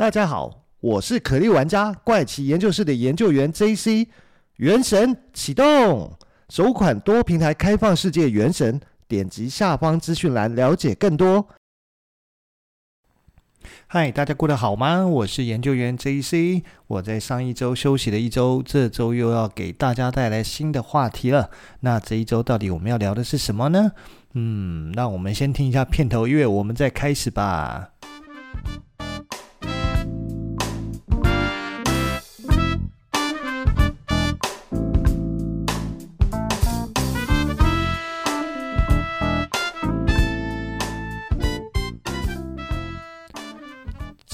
大家好，我是可莉玩家怪奇研究室的研究员 JC。原神启动，首款多平台开放世界原神，点击下方资讯栏了解更多。嗨，大家过得好吗？我是研究员 JC。我在上一周休息了一周，这周又要给大家带来新的话题了。那这一周到底我们要聊的是什么呢？嗯，那我们先听一下片头音乐，我们再开始吧。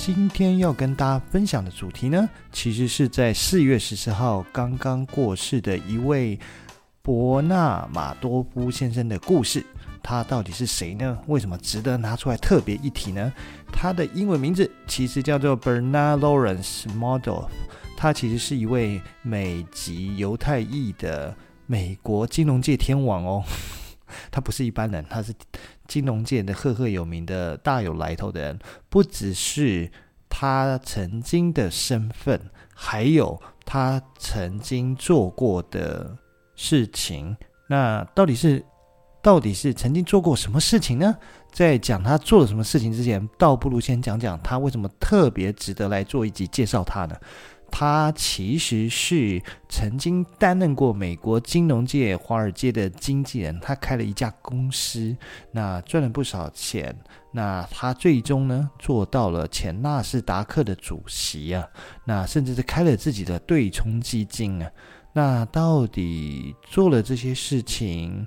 今天要跟大家分享的主题呢，其实是在四月十四号刚刚过世的一位伯纳马多夫先生的故事。他到底是谁呢？为什么值得拿出来特别一提呢？他的英文名字其实叫做 Bernard Lawrence Madoff，他其实是一位美籍犹太裔的美国金融界天王哦。他不是一般人，他是金融界的赫赫有名的大有来头的人。不只是他曾经的身份，还有他曾经做过的事情。那到底是到底是曾经做过什么事情呢？在讲他做了什么事情之前，倒不如先讲讲他为什么特别值得来做一集介绍他呢？他其实是曾经担任过美国金融界华尔街的经纪人，他开了一家公司，那赚了不少钱。那他最终呢，做到了前纳斯达克的主席啊，那甚至是开了自己的对冲基金啊。那到底做了这些事情，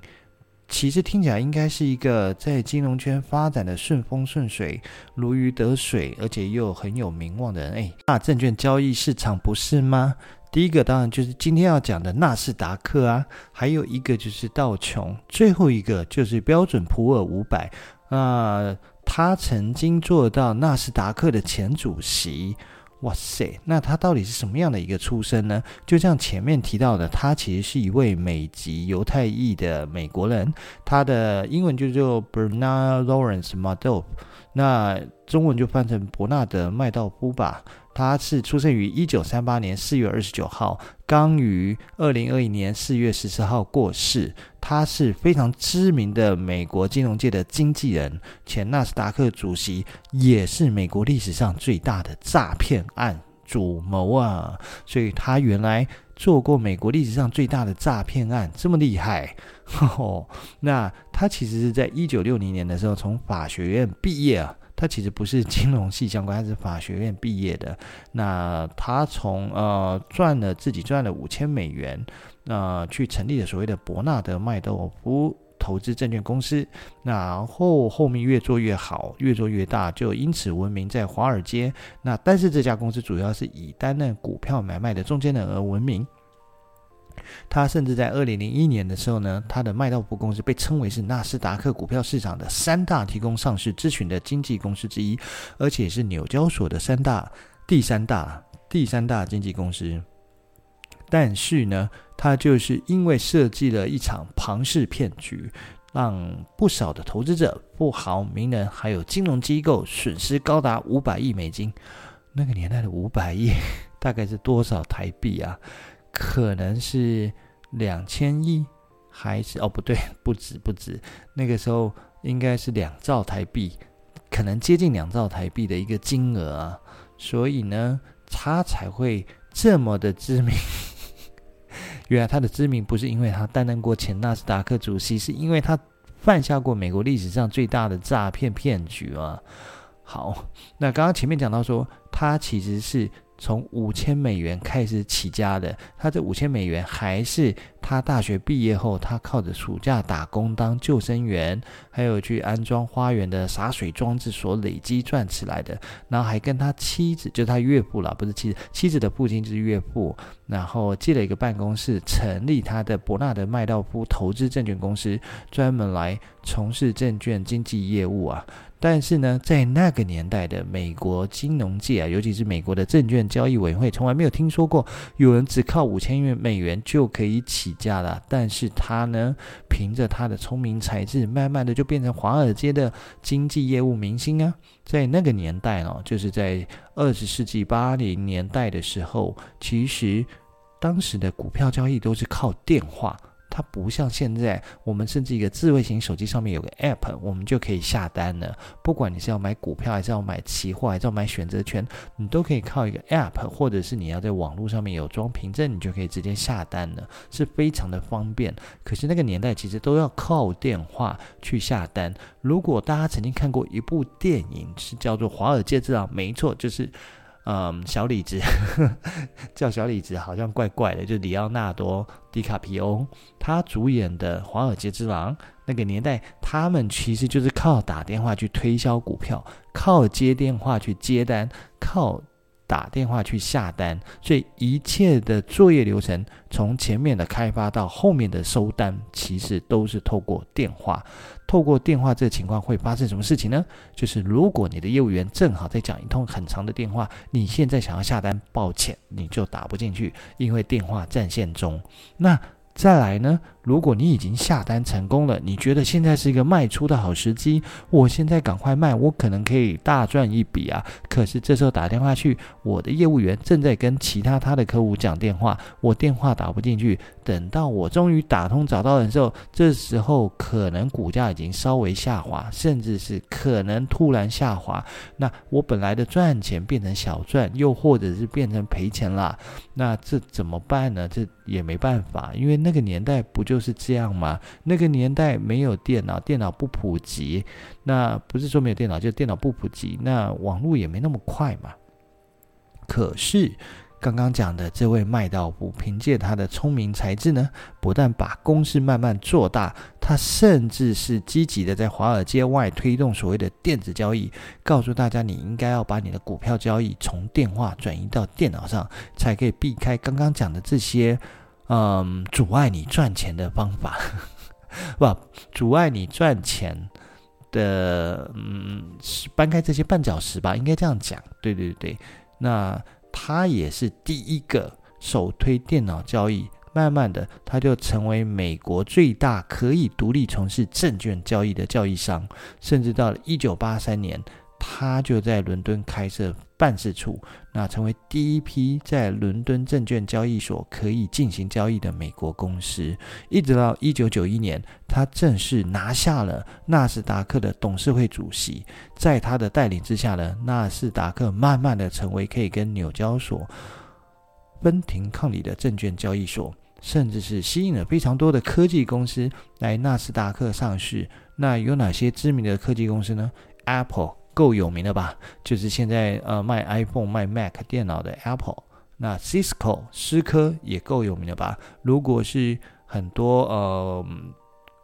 其实听起来应该是一个在金融圈发展的顺风顺水、如鱼得水，而且又很有名望的人。哎，那证券交易市场不是吗？第一个当然就是今天要讲的纳斯达克啊，还有一个就是道琼，最后一个就是标准普尔五百。啊，他曾经做到纳斯达克的前主席。哇塞，那他到底是什么样的一个出身呢？就像前面提到的，他其实是一位美籍犹太裔的美国人，他的英文就叫 Bernard Lawrence Madoff，那中文就翻成伯纳德麦道夫吧。他是出生于一九三八年四月二十九号，刚于二零二一年四月十四号过世。他是非常知名的美国金融界的经纪人，前纳斯达克主席，也是美国历史上最大的诈骗案主谋啊！所以他原来做过美国历史上最大的诈骗案，这么厉害。呵 呵，那他其实是在一九六零年的时候从法学院毕业啊。他其实不是金融系相关，他是法学院毕业的。那他从呃赚了自己赚了五千美元，那、呃、去成立了所谓的伯纳德麦道夫投资证券公司。然后后面越做越好，越做越大，就因此闻名在华尔街。那但是这家公司主要是以担任股票买卖的中间人而闻名。他甚至在二零零一年的时候呢，他的麦道夫公司被称为是纳斯达克股票市场的三大提供上市咨询的经纪公司之一，而且是纽交所的三大、第三大、第三大经纪公司。但是呢，他就是因为设计了一场庞氏骗局，让不少的投资者、富豪、名人还有金融机构损失高达五百亿美金。那个年代的五百亿大概是多少台币啊？可能是两千亿，还是哦不对，不止不止，那个时候应该是两兆台币，可能接近两兆台币的一个金额啊，所以呢，他才会这么的知名。原来他的知名不是因为他担任过前纳斯达克主席，是因为他犯下过美国历史上最大的诈骗骗局啊。好，那刚刚前面讲到说，他其实是。从五千美元开始起家的，他这五千美元还是他大学毕业后，他靠着暑假打工当救生员，还有去安装花园的洒水装置所累积赚起来的。然后还跟他妻子，就他岳父啦，不是妻子，妻子的父亲就是岳父，然后借了一个办公室，成立他的伯纳德麦道夫投资证券公司，专门来从事证券经纪业务啊。但是呢，在那个年代的美国金融界啊，尤其是美国的证券交易委员会，从来没有听说过有人只靠五千元美元就可以起起家的，但是他呢，凭着他的聪明才智，慢慢的就变成华尔街的经济业务明星啊。在那个年代呢，就是在二十世纪八零年代的时候，其实当时的股票交易都是靠电话。它不像现在，我们甚至一个智慧型手机上面有个 App，我们就可以下单了。不管你是要买股票，还是要买期货，还是要买选择权，你都可以靠一个 App，或者是你要在网络上面有装凭证，你就可以直接下单了，是非常的方便。可是那个年代其实都要靠电话去下单。如果大家曾经看过一部电影，是叫做《华尔街之狼》，没错，就是。嗯，小李子 叫小李子，好像怪怪的。就里奥纳多·迪卡皮欧他主演的《华尔街之狼》，那个年代，他们其实就是靠打电话去推销股票，靠接电话去接单，靠。打电话去下单，所以一切的作业流程，从前面的开发到后面的收单，其实都是透过电话。透过电话，这个情况会发生什么事情呢？就是如果你的业务员正好在讲一通很长的电话，你现在想要下单，抱歉，你就打不进去，因为电话占线中。那再来呢？如果你已经下单成功了，你觉得现在是一个卖出的好时机，我现在赶快卖，我可能可以大赚一笔啊！可是这时候打电话去，我的业务员正在跟其他他的客户讲电话，我电话打不进去。等到我终于打通找到人的时候，这时候可能股价已经稍微下滑，甚至是可能突然下滑。那我本来的赚钱变成小赚，又或者是变成赔钱了。那这怎么办呢？这也没办法，因为那个年代不就是这样吗？那个年代没有电脑，电脑不普及。那不是说没有电脑，就电脑不普及。那网络也没那么快嘛。可是。刚刚讲的这位麦道夫，凭借他的聪明才智呢，不但把公司慢慢做大，他甚至是积极的在华尔街外推动所谓的电子交易，告诉大家你应该要把你的股票交易从电话转移到电脑上，才可以避开刚刚讲的这些，嗯，阻碍你赚钱的方法，不，阻碍你赚钱的，嗯，搬开这些绊脚石吧，应该这样讲，对对对，那。他也是第一个首推电脑交易，慢慢的，他就成为美国最大可以独立从事证券交易的交易商，甚至到了一九八三年。他就在伦敦开设办事处，那成为第一批在伦敦证券交易所可以进行交易的美国公司。一直到一九九一年，他正式拿下了纳斯达克的董事会主席。在他的带领之下呢，纳斯达克慢慢的成为可以跟纽交所分庭抗礼的证券交易所，甚至是吸引了非常多的科技公司来纳斯达克上市。那有哪些知名的科技公司呢？Apple。够有名的吧？就是现在呃卖 iPhone、卖 Mac 电脑的 Apple，那 Cisco 思科也够有名的吧？如果是很多呃。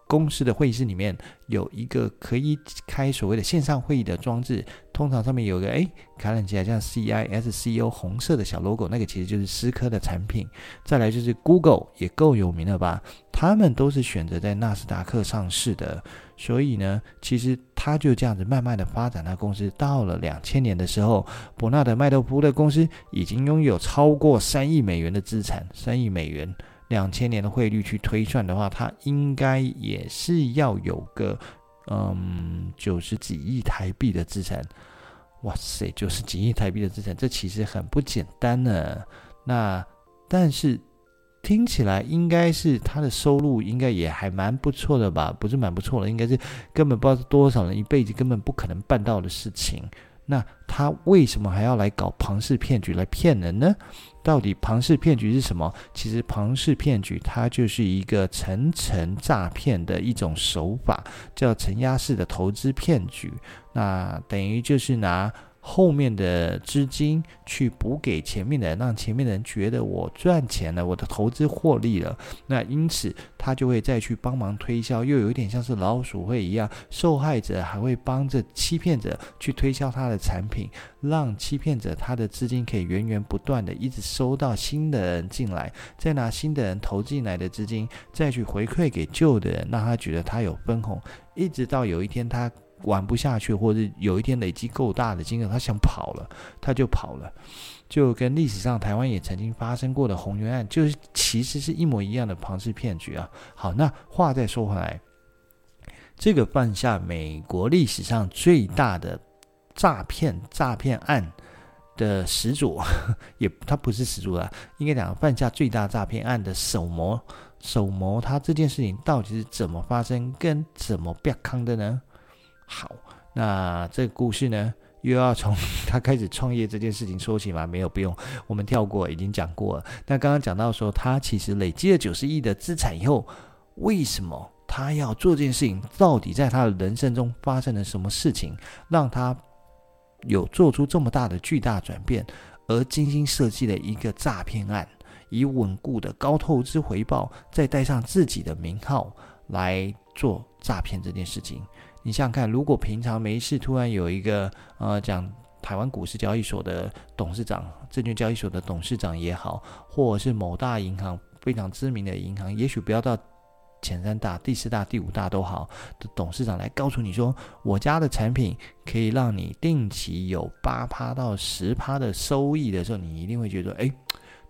公司的会议室里面有一个可以开所谓的线上会议的装置，通常上面有个哎，看起来像 C I S C O 红色的小 logo，那个其实就是思科的产品。再来就是 Google 也够有名了吧？他们都是选择在纳斯达克上市的，所以呢，其实他就这样子慢慢的发展他公司。到了两千年的时候，伯纳德麦道夫的公司已经拥有超过三亿美元的资产，三亿美元。两千年的汇率去推算的话，它应该也是要有个嗯九十几亿台币的资产。哇塞，九十几亿台币的资产，这其实很不简单呢。那但是听起来应该是他的收入应该也还蛮不错的吧？不是蛮不错的，应该是根本不知道是多少人一辈子根本不可能办到的事情。那他为什么还要来搞庞氏骗局来骗人呢？到底庞氏骗局是什么？其实庞氏骗局它就是一个层层诈骗的一种手法，叫承压式的投资骗局。那等于就是拿。后面的资金去补给前面的，让前面的人觉得我赚钱了，我的投资获利了。那因此他就会再去帮忙推销，又有一点像是老鼠会一样，受害者还会帮着欺骗者去推销他的产品，让欺骗者他的资金可以源源不断的一直收到新的人进来，再拿新的人投进来的资金再去回馈给旧的人，让他觉得他有分红，一直到有一天他。玩不下去，或者有一天累积够大的金额，他想跑了，他就跑了，就跟历史上台湾也曾经发生过的鸿源案，就是其实是一模一样的庞氏骗局啊。好，那话再说回来，这个犯下美国历史上最大的诈骗诈骗案的始祖，也他不是始祖啦，应该讲犯下最大诈骗案的首谋。首谋他这件事情到底是怎么发生，跟怎么变康的呢？好，那这个故事呢，又要从他开始创业这件事情说起吗？没有，不用，我们跳过，已经讲过了。那刚刚讲到说，他其实累积了九十亿的资产以后，为什么他要做这件事情？到底在他的人生中发生了什么事情，让他有做出这么大的巨大转变，而精心设计了一个诈骗案？以稳固的高投资回报，再带上自己的名号来做诈骗这件事情。你想想看，如果平常没事，突然有一个呃讲台湾股市交易所的董事长、证券交易所的董事长也好，或者是某大银行非常知名的银行，也许不要到前三大、第四大、第五大都好的董事长来告诉你说，我家的产品可以让你定期有八趴到十趴的收益的时候，你一定会觉得，哎。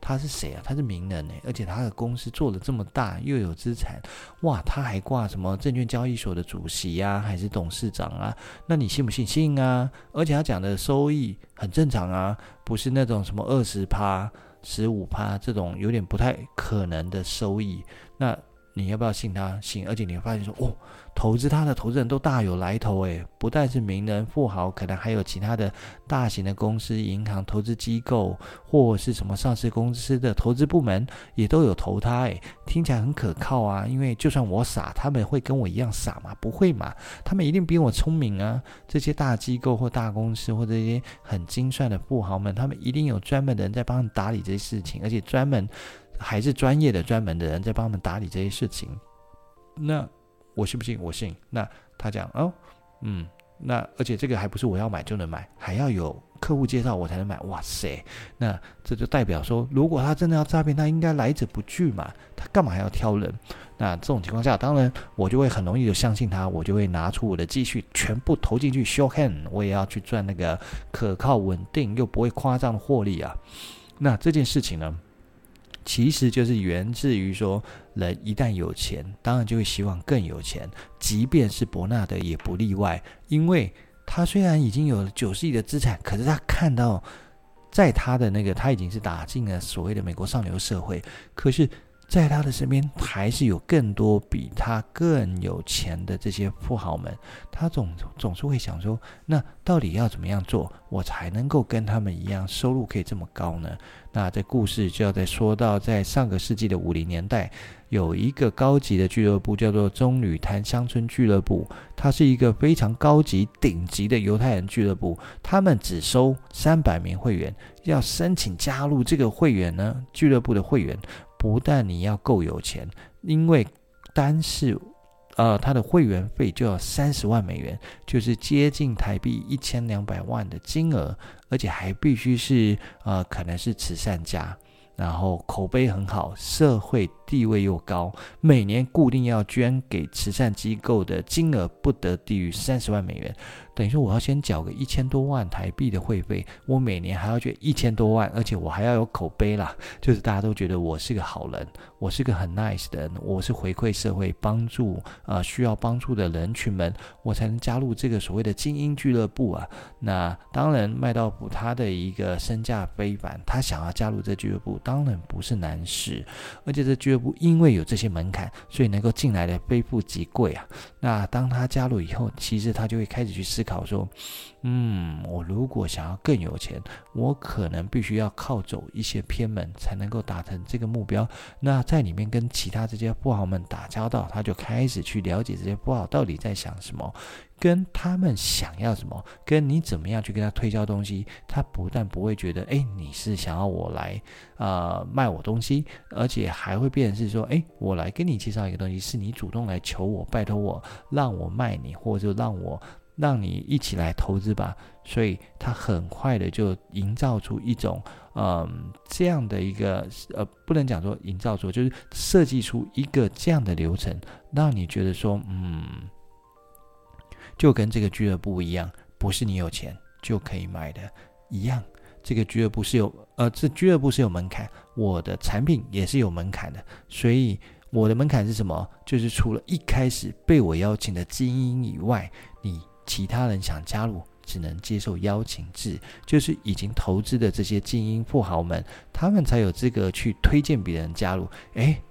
他是谁啊？他是名人呢，而且他的公司做得这么大，又有资产，哇！他还挂什么证券交易所的主席呀、啊，还是董事长啊？那你信不信？信啊！而且他讲的收益很正常啊，不是那种什么二十趴、十五趴这种有点不太可能的收益。那你要不要信他？信，而且你会发现说，哦。投资他的投资人都大有来头，诶，不但是名人富豪，可能还有其他的大型的公司、银行、投资机构，或是什么上市公司的投资部门也都有投他，诶，听起来很可靠啊。因为就算我傻，他们会跟我一样傻吗？不会嘛，他们一定比我聪明啊。这些大机构或大公司或这些很精算的富豪们，他们一定有专门的人在帮你打理这些事情，而且专门还是专业的专门的人在帮他们打理这些事情。那。我信不信？我信。那他讲哦，嗯，那而且这个还不是我要买就能买，还要有客户介绍我才能买。哇塞，那这就代表说，如果他真的要诈骗，他应该来者不拒嘛，他干嘛还要挑人？那这种情况下，当然我就会很容易就相信他，我就会拿出我的积蓄全部投进去，show hand，我也要去赚那个可靠、稳定又不会夸张的获利啊。那这件事情呢？其实就是源自于说，人一旦有钱，当然就会希望更有钱。即便是伯纳德也不例外，因为他虽然已经有了九十亿的资产，可是他看到，在他的那个他已经是打进了所谓的美国上流社会，可是。在他的身边，还是有更多比他更有钱的这些富豪们。他总总是会想说：那到底要怎么样做，我才能够跟他们一样，收入可以这么高呢？那这故事就要再说到，在上个世纪的五零年代，有一个高级的俱乐部叫做棕榈滩乡村俱乐部，它是一个非常高级、顶级的犹太人俱乐部。他们只收三百名会员，要申请加入这个会员呢，俱乐部的会员。不但你要够有钱，因为单是，呃，他的会员费就要三十万美元，就是接近台币一千两百万的金额，而且还必须是，呃，可能是慈善家，然后口碑很好，社会地位又高，每年固定要捐给慈善机构的金额不得低于三十万美元。等于说，我要先缴个一千多万台币的会费，我每年还要捐一千多万，而且我还要有口碑啦，就是大家都觉得我是个好人，我是个很 nice 的人，我是回馈社会、帮助啊、需要帮助的人群们，我才能加入这个所谓的精英俱乐部啊。那当然，麦道普他的一个身价非凡，他想要加入这俱乐部，当然不是难事，而且这俱乐部因为有这些门槛，所以能够进来的非富即贵啊。那当他加入以后，其实他就会开始去思考说，嗯，我如果想要更有钱，我可能必须要靠走一些偏门，才能够达成这个目标。那在里面跟其他这些富豪们打交道，他就开始去了解这些富豪到底在想什么，跟他们想要什么，跟你怎么样去跟他推销东西。他不但不会觉得，哎，你是想要我来啊、卖我东西，而且还会变成是说，哎，我来跟你介绍一个东西，是你主动来求我，拜托我，让我卖你，或者就让我。让你一起来投资吧，所以他很快的就营造出一种，嗯，这样的一个，呃，不能讲说营造出，就是设计出一个这样的流程，让你觉得说，嗯，就跟这个俱乐部一样，不是你有钱就可以买的一样。这个俱乐部是有，呃，这俱乐部是有门槛，我的产品也是有门槛的，所以我的门槛是什么？就是除了一开始被我邀请的精英以外，其他人想加入，只能接受邀请制，就是已经投资的这些精英富豪们，他们才有资格去推荐别人加入。诶，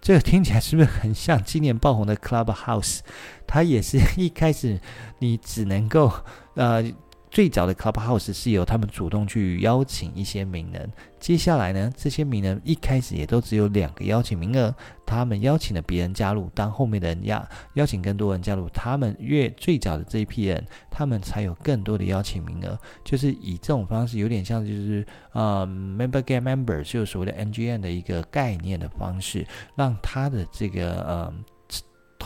这个听起来是不是很像今年爆红的 Clubhouse？它也是一开始你只能够，呃。最早的 Clubhouse 是由他们主动去邀请一些名人，接下来呢，这些名人一开始也都只有两个邀请名额，他们邀请了别人加入，当后面的人邀邀请更多人加入，他们越最早的这一批人，他们才有更多的邀请名额，就是以这种方式，有点像就是呃 Member Get Member，就是所谓的 NGM 的一个概念的方式，让他的这个呃。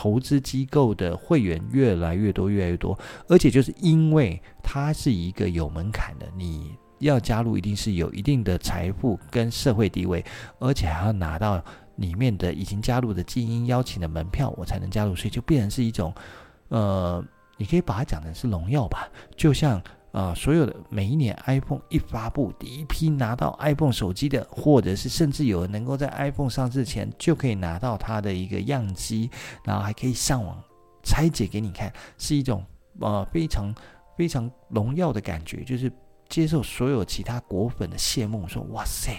投资机构的会员越来越多，越来越多，而且就是因为它是一个有门槛的，你要加入一定是有一定的财富跟社会地位，而且还要拿到里面的已经加入的精英邀请的门票，我才能加入，所以就变成是一种，呃，你可以把它讲成是荣耀吧，就像。啊、所有的每一年 iPhone 一发布，第一批拿到 iPhone 手机的，或者是甚至有人能够在 iPhone 上市前就可以拿到它的一个样机，然后还可以上网拆解给你看，是一种呃非常非常荣耀的感觉，就是接受所有其他果粉的羡慕，说哇塞，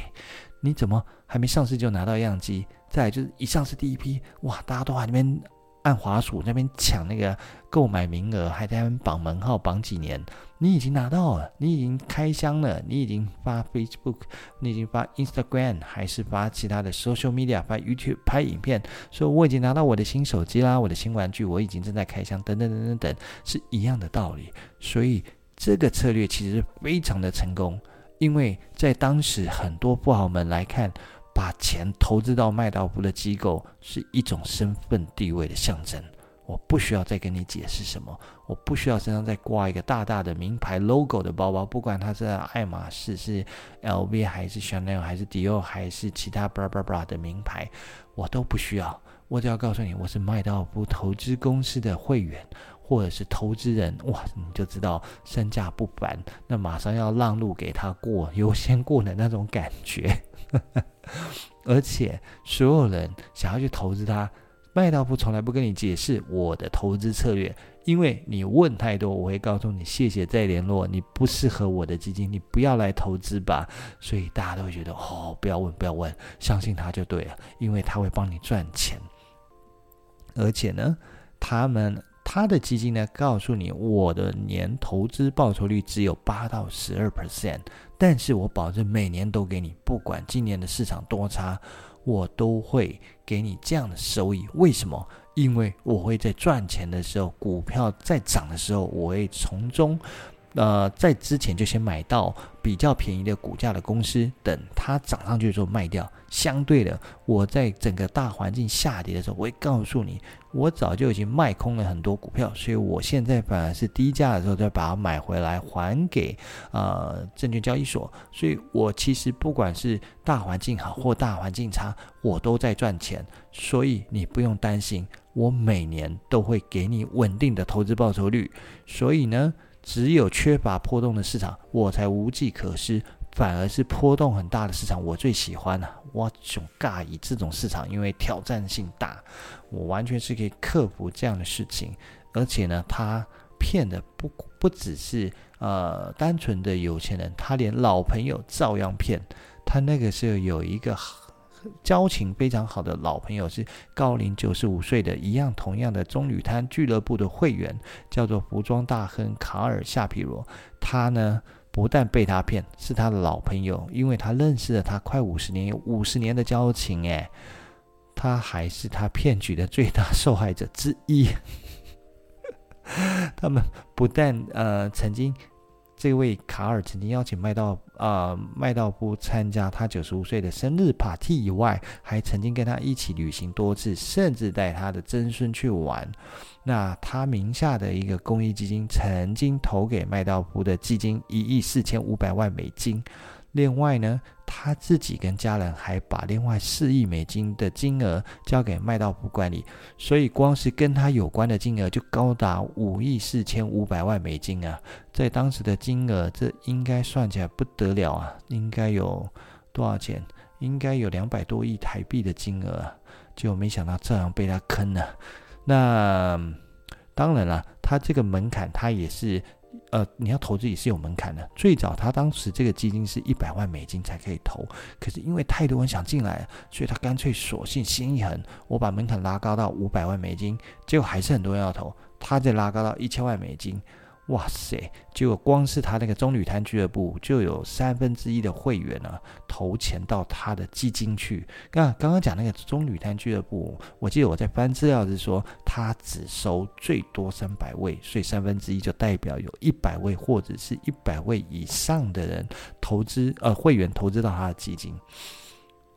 你怎么还没上市就拿到样机？再就是一上市第一批，哇，大家都在那边。按滑鼠那边抢那个购买名额，还在那边绑门号绑几年？你已经拿到了，你已经开箱了，你已经发 Facebook，你已经发 Instagram，还是发其他的 social media，发 YouTube 拍影片，说我已经拿到我的新手机啦，我的新玩具，我已经正在开箱，等等等等等，是一样的道理。所以这个策略其实非常的成功，因为在当时很多富豪们来看。把钱投资到麦道夫的机构是一种身份地位的象征。我不需要再跟你解释什么，我不需要身上再挂一个大大的名牌 logo 的包包，不管它是爱马仕、是 LV 还是 Chanel 还是 Dior 还是其他 bra bra bra 的名牌，我都不需要。我只要告诉你，我是麦道夫投资公司的会员或者是投资人，哇，你就知道身价不凡，那马上要让路给他过，优先过的那种感觉。而且所有人想要去投资他，麦道夫从来不跟你解释我的投资策略，因为你问太多，我会告诉你谢谢再联络，你不适合我的基金，你不要来投资吧。所以大家都会觉得哦，不要问，不要问，相信他就对了，因为他会帮你赚钱。而且呢，他们。他的基金呢，告诉你我的年投资报酬率只有八到十二 percent，但是我保证每年都给你，不管今年的市场多差，我都会给你这样的收益。为什么？因为我会在赚钱的时候，股票在涨的时候，我会从中。呃，在之前就先买到比较便宜的股价的公司，等它涨上去的时候卖掉。相对的，我在整个大环境下跌的时候，我会告诉你，我早就已经卖空了很多股票，所以我现在反而是低价的时候再把它买回来还给呃证券交易所。所以我其实不管是大环境好或大环境差，我都在赚钱，所以你不用担心，我每年都会给你稳定的投资报酬率。所以呢。只有缺乏波动的市场，我才无计可施。反而是波动很大的市场，我最喜欢啊！我总尬以这种市场，因为挑战性大，我完全是可以克服这样的事情。而且呢，他骗的不不只是呃单纯的有钱人，他连老朋友照样骗。他那个时候有一个。交情非常好的老朋友是高龄九十五岁的一样，同样的棕榈滩俱乐部的会员，叫做服装大亨卡尔夏皮罗。他呢不但被他骗，是他的老朋友，因为他认识了他快五十年，有五十年的交情。诶，他还是他骗局的最大受害者之一。他们不但呃曾经。这位卡尔曾经邀请麦道啊、麦道夫参加他九十五岁的生日 party 以外，还曾经跟他一起旅行多次，甚至带他的曾孙去玩。那他名下的一个公益基金曾经投给麦道夫的基金一亿四千五百万美金。另外呢，他自己跟家人还把另外四亿美金的金额交给麦道夫管理，所以光是跟他有关的金额就高达五亿四千五百万美金啊！在当时的金额，这应该算起来不得了啊！应该有多少钱？应该有两百多亿台币的金额啊！就没想到这样被他坑了。那当然了，他这个门槛他也是。呃，你要投资也是有门槛的。最早他当时这个基金是一百万美金才可以投，可是因为太多人想进来，所以他干脆索性心一横，我把门槛拉高到五百万美金，结果还是很多人要投，他再拉高到一千万美金。哇塞！结果光是他那个棕榈滩俱乐部就有三分之一的会员啊投钱到他的基金去。那刚刚讲那个棕榈滩俱乐部，我记得我在翻资料是说，他只收最多三百位，所以三分之一就代表有一百位或者是一百位以上的人投资，呃，会员投资到他的基金，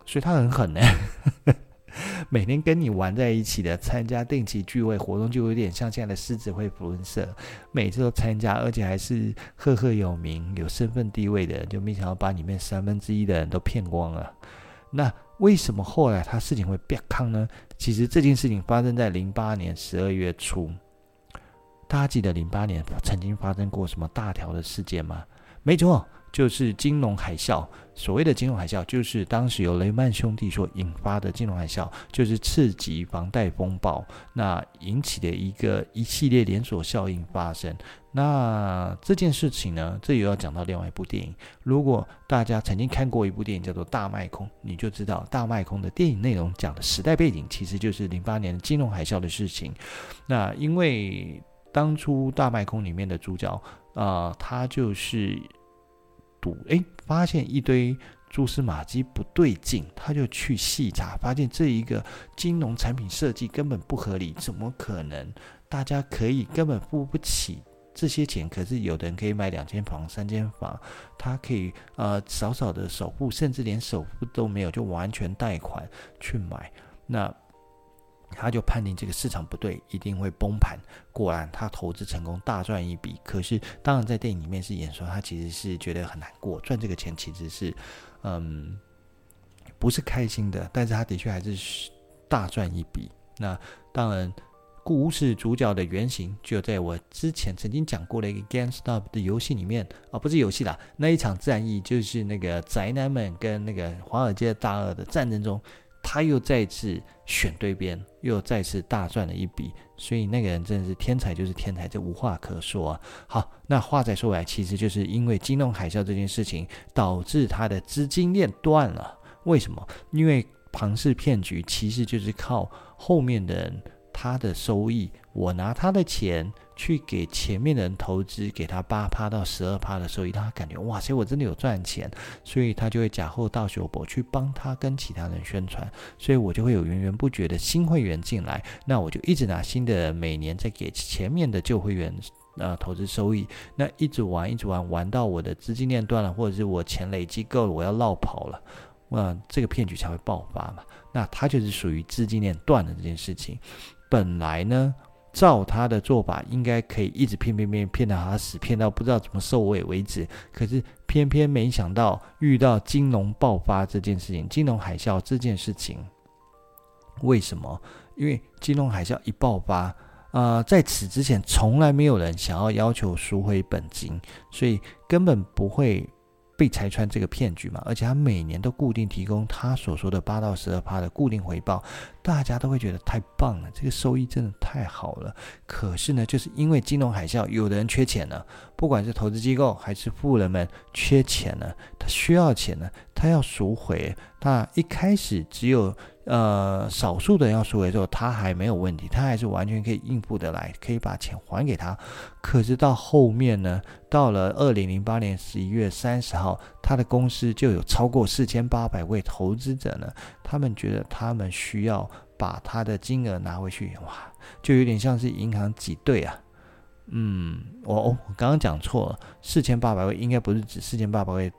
所以他很狠呢。每天跟你玩在一起的，参加定期聚会活动，就有点像现在的狮子会福伦社，每次都参加，而且还是赫赫有名、有身份地位的，就没想到把里面三分之一的人都骗光了。那为什么后来他事情会变康呢？其实这件事情发生在零八年十二月初，大家记得零八年曾经发生过什么大条的事件吗？没错。就是金融海啸，所谓的金融海啸，就是当时由雷曼兄弟所引发的金融海啸，就是次级房贷风暴，那引起的一个一系列连锁效应发生。那这件事情呢，这又要讲到另外一部电影。如果大家曾经看过一部电影叫做《大麦空》，你就知道《大麦空》的电影内容讲的时代背景，其实就是零八年的金融海啸的事情。那因为当初《大麦空》里面的主角啊、呃，他就是。赌诶，发现一堆蛛丝马迹不对劲，他就去细查，发现这一个金融产品设计根本不合理，怎么可能？大家可以根本付不起这些钱，可是有的人可以买两间房、三间房，他可以呃少少的首付，甚至连首付都没有，就完全贷款去买，那。他就判定这个市场不对，一定会崩盘。果然，他投资成功，大赚一笔。可是，当然在电影里面是演说，他其实是觉得很难过，赚这个钱其实是，嗯，不是开心的。但是他的确还是大赚一笔。那当然，故事主角的原型就在我之前曾经讲过的一个 GameStop 的游戏里面啊，不是游戏啦，那一场战役就是那个宅男们跟那个华尔街大鳄的战争中。他又再次选对边，又再次大赚了一笔，所以那个人真的是天才，就是天才，这无话可说啊。好，那话再说回来，其实就是因为金融海啸这件事情，导致他的资金链断了。为什么？因为庞氏骗局其实就是靠后面的人他的收益，我拿他的钱。去给前面的人投资，给他八趴到十二趴的收益，他感觉哇塞，我真的有赚钱，所以他就会假货到手博去帮他跟其他人宣传，所以我就会有源源不绝的新会员进来，那我就一直拿新的，每年再给前面的旧会员呃投资收益，那一直玩一直玩，玩到我的资金链断了，或者是我钱累积够了，我要落跑了，那这个骗局才会爆发嘛，那他就是属于资金链断的这件事情，本来呢。照他的做法，应该可以一直骗骗骗骗到他死，骗到不知道怎么收尾为止。可是偏偏没想到遇到金融爆发这件事情，金融海啸这件事情，为什么？因为金融海啸一爆发，啊、呃，在此之前从来没有人想要要求赎回本金，所以根本不会。被拆穿这个骗局嘛，而且他每年都固定提供他所说的八到十二趴的固定回报，大家都会觉得太棒了，这个收益真的太好了。可是呢，就是因为金融海啸，有的人缺钱了，不管是投资机构还是富人们缺钱了，他需要钱呢，他要赎回，那一开始只有。呃，少数的要赎回之后，他还没有问题，他还是完全可以应付得来，可以把钱还给他。可是到后面呢，到了二零零八年十一月三十号，他的公司就有超过四千八百位投资者呢，他们觉得他们需要把他的金额拿回去，哇，就有点像是银行挤兑啊。嗯，我我刚刚讲错了，四千八百位应该不是指四千八百位。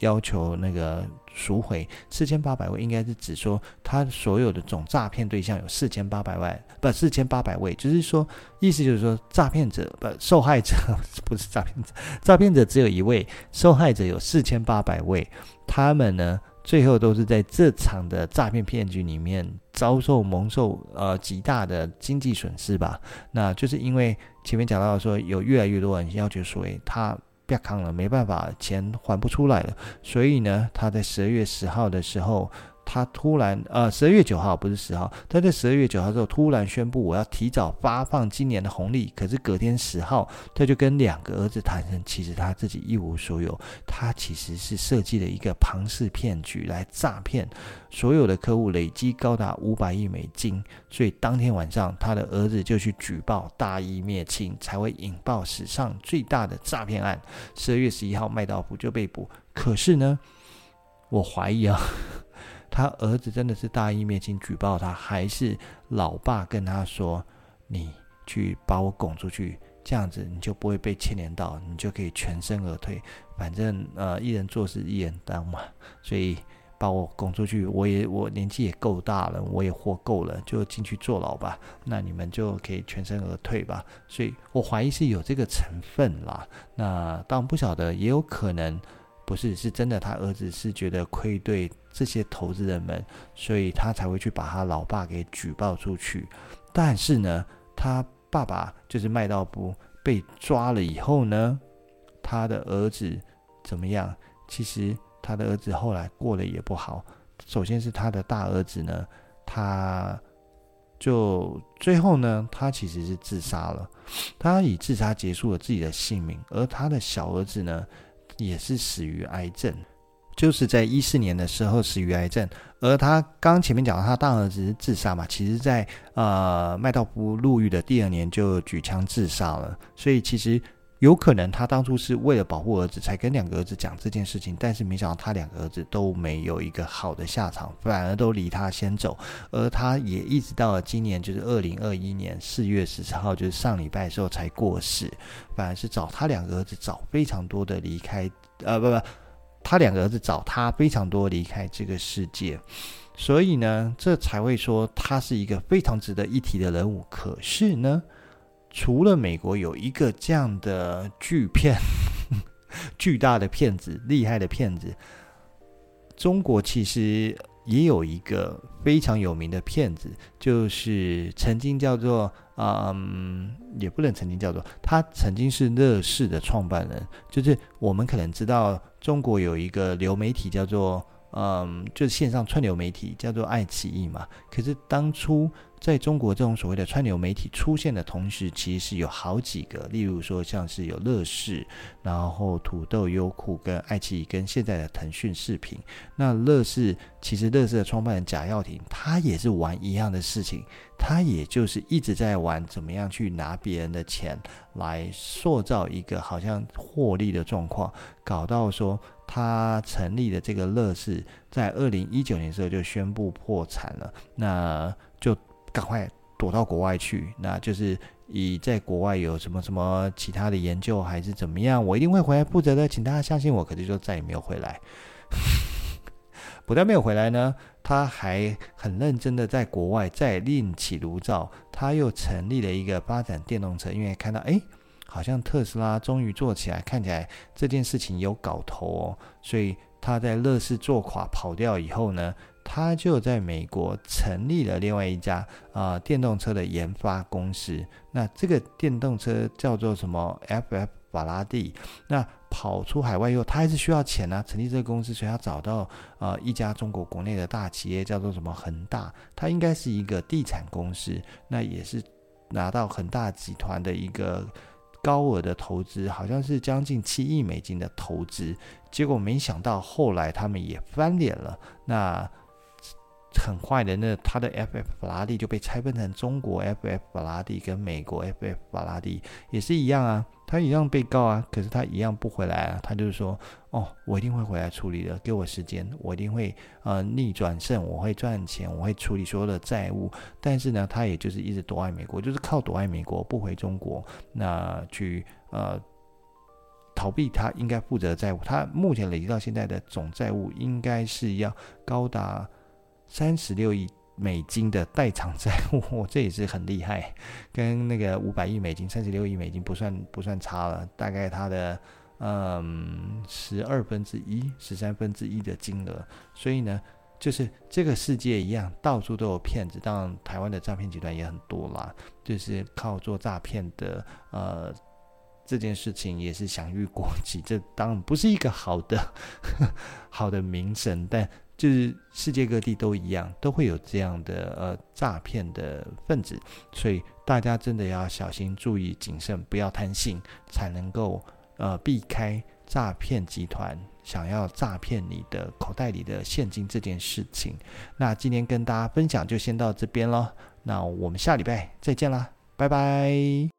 要求那个赎回四千八百位，应该是指说他所有的总诈骗对象有四千八百万，不，四千八百位，就是说意思就是说诈骗者不受害者 不是诈骗者，诈骗者只有一位，受害者有四千八百位，他们呢最后都是在这场的诈骗骗局里面遭受蒙受呃极大的经济损失吧。那就是因为前面讲到说，有越来越多人要求赎回，他不要扛了，没办法，钱还不出来了，所以呢，他在十二月十号的时候。他突然，呃，十二月九号不是十号，他在十二月九号之后突然宣布我要提早发放今年的红利。可是隔天十号，他就跟两个儿子坦承，其实他自己一无所有，他其实是设计了一个庞氏骗局来诈骗所有的客户，累积高达五百亿美金。所以当天晚上，他的儿子就去举报，大义灭亲，才会引爆史上最大的诈骗案。十二月十一号，麦道夫就被捕。可是呢，我怀疑啊。他儿子真的是大义灭亲举报他，还是老爸跟他说：“你去把我拱出去，这样子你就不会被牵连到，你就可以全身而退。反正呃，一人做事一人当嘛。所以把我拱出去，我也我年纪也够大了，我也活够了，就进去坐牢吧。那你们就可以全身而退吧。所以我怀疑是有这个成分啦。那当然不晓得，也有可能不是，是真的。他儿子是觉得愧对。”这些投资人们，所以他才会去把他老爸给举报出去。但是呢，他爸爸就是麦道夫被抓了以后呢，他的儿子怎么样？其实他的儿子后来过得也不好。首先是他的大儿子呢，他就最后呢，他其实是自杀了。他以自杀结束了自己的性命，而他的小儿子呢，也是死于癌症。就是在一四年的时候死于癌症，而他刚前面讲到他大儿子自杀嘛，其实在呃麦道夫入狱的第二年就举枪自杀了，所以其实有可能他当初是为了保护儿子才跟两个儿子讲这件事情，但是没想到他两个儿子都没有一个好的下场，反而都离他先走，而他也一直到了今年就是二零二一年四月十四号，就是上礼拜的时候才过世，反而是找他两个儿子找非常多的离开，呃不不。他两个儿子找他非常多离开这个世界，所以呢，这才会说他是一个非常值得一提的人物。可是呢，除了美国有一个这样的巨骗、巨大的骗子、厉害的骗子，中国其实也有一个非常有名的骗子，就是曾经叫做。嗯，也不能曾经叫做他曾经是乐视的创办人，就是我们可能知道中国有一个流媒体叫做嗯，就是线上串流媒体叫做爱奇艺嘛。可是当初在中国这种所谓的串流媒体出现的同时，其实是有好几个，例如说像是有乐视，然后土豆、优酷跟爱奇艺跟现在的腾讯视频。那乐视其实乐视的创办人贾跃亭，他也是玩一样的事情。他也就是一直在玩怎么样去拿别人的钱来塑造一个好像获利的状况，搞到说他成立的这个乐视在二零一九年的时候就宣布破产了，那赶快躲到国外去，那就是以在国外有什么什么其他的研究还是怎么样，我一定会回来负责的，请大家相信我。可是就再也没有回来。不但没有回来呢，他还很认真的在国外再另起炉灶，他又成立了一个发展电动车，因为看到哎，好像特斯拉终于做起来，看起来这件事情有搞头哦，所以他在乐视做垮跑掉以后呢，他就在美国成立了另外一家啊、呃、电动车的研发公司，那这个电动车叫做什么？FF 法拉第，那。跑出海外以后，他还是需要钱啊。成立这个公司，所以他找到呃一家中国国内的大企业，叫做什么恒大，它应该是一个地产公司，那也是拿到恒大集团的一个高额的投资，好像是将近七亿美金的投资。结果没想到后来他们也翻脸了，那很坏的，那他的 FF 法拉第就被拆分成中国 FF 法拉第跟美国 FF 法拉第，也是一样啊。他一样被告啊，可是他一样不回来啊。他就是说，哦，我一定会回来处理的，给我时间，我一定会呃逆转胜，我会赚钱，我会处理所有的债务。但是呢，他也就是一直躲在美国，就是靠躲在美国不回中国，那去呃逃避他应该负责的债务。他目前累积到现在的总债务应该是要高达三十六亿。美金的代偿债 务，这也是很厉害，跟那个五百亿美金、三十六亿美金不算不算差了。大概他的嗯十二分之一、十三分之一的金额。所以呢，就是这个世界一样，到处都有骗子。当然，台湾的诈骗集团也很多啦，就是靠做诈骗的呃。这件事情也是享誉国际，这当然不是一个好的 好的名声，但就是世界各地都一样，都会有这样的呃诈骗的分子，所以大家真的要小心、注意、谨慎，不要贪心，才能够呃避开诈骗集团想要诈骗你的口袋里的现金这件事情。那今天跟大家分享就先到这边了，那我们下礼拜再见啦，拜拜。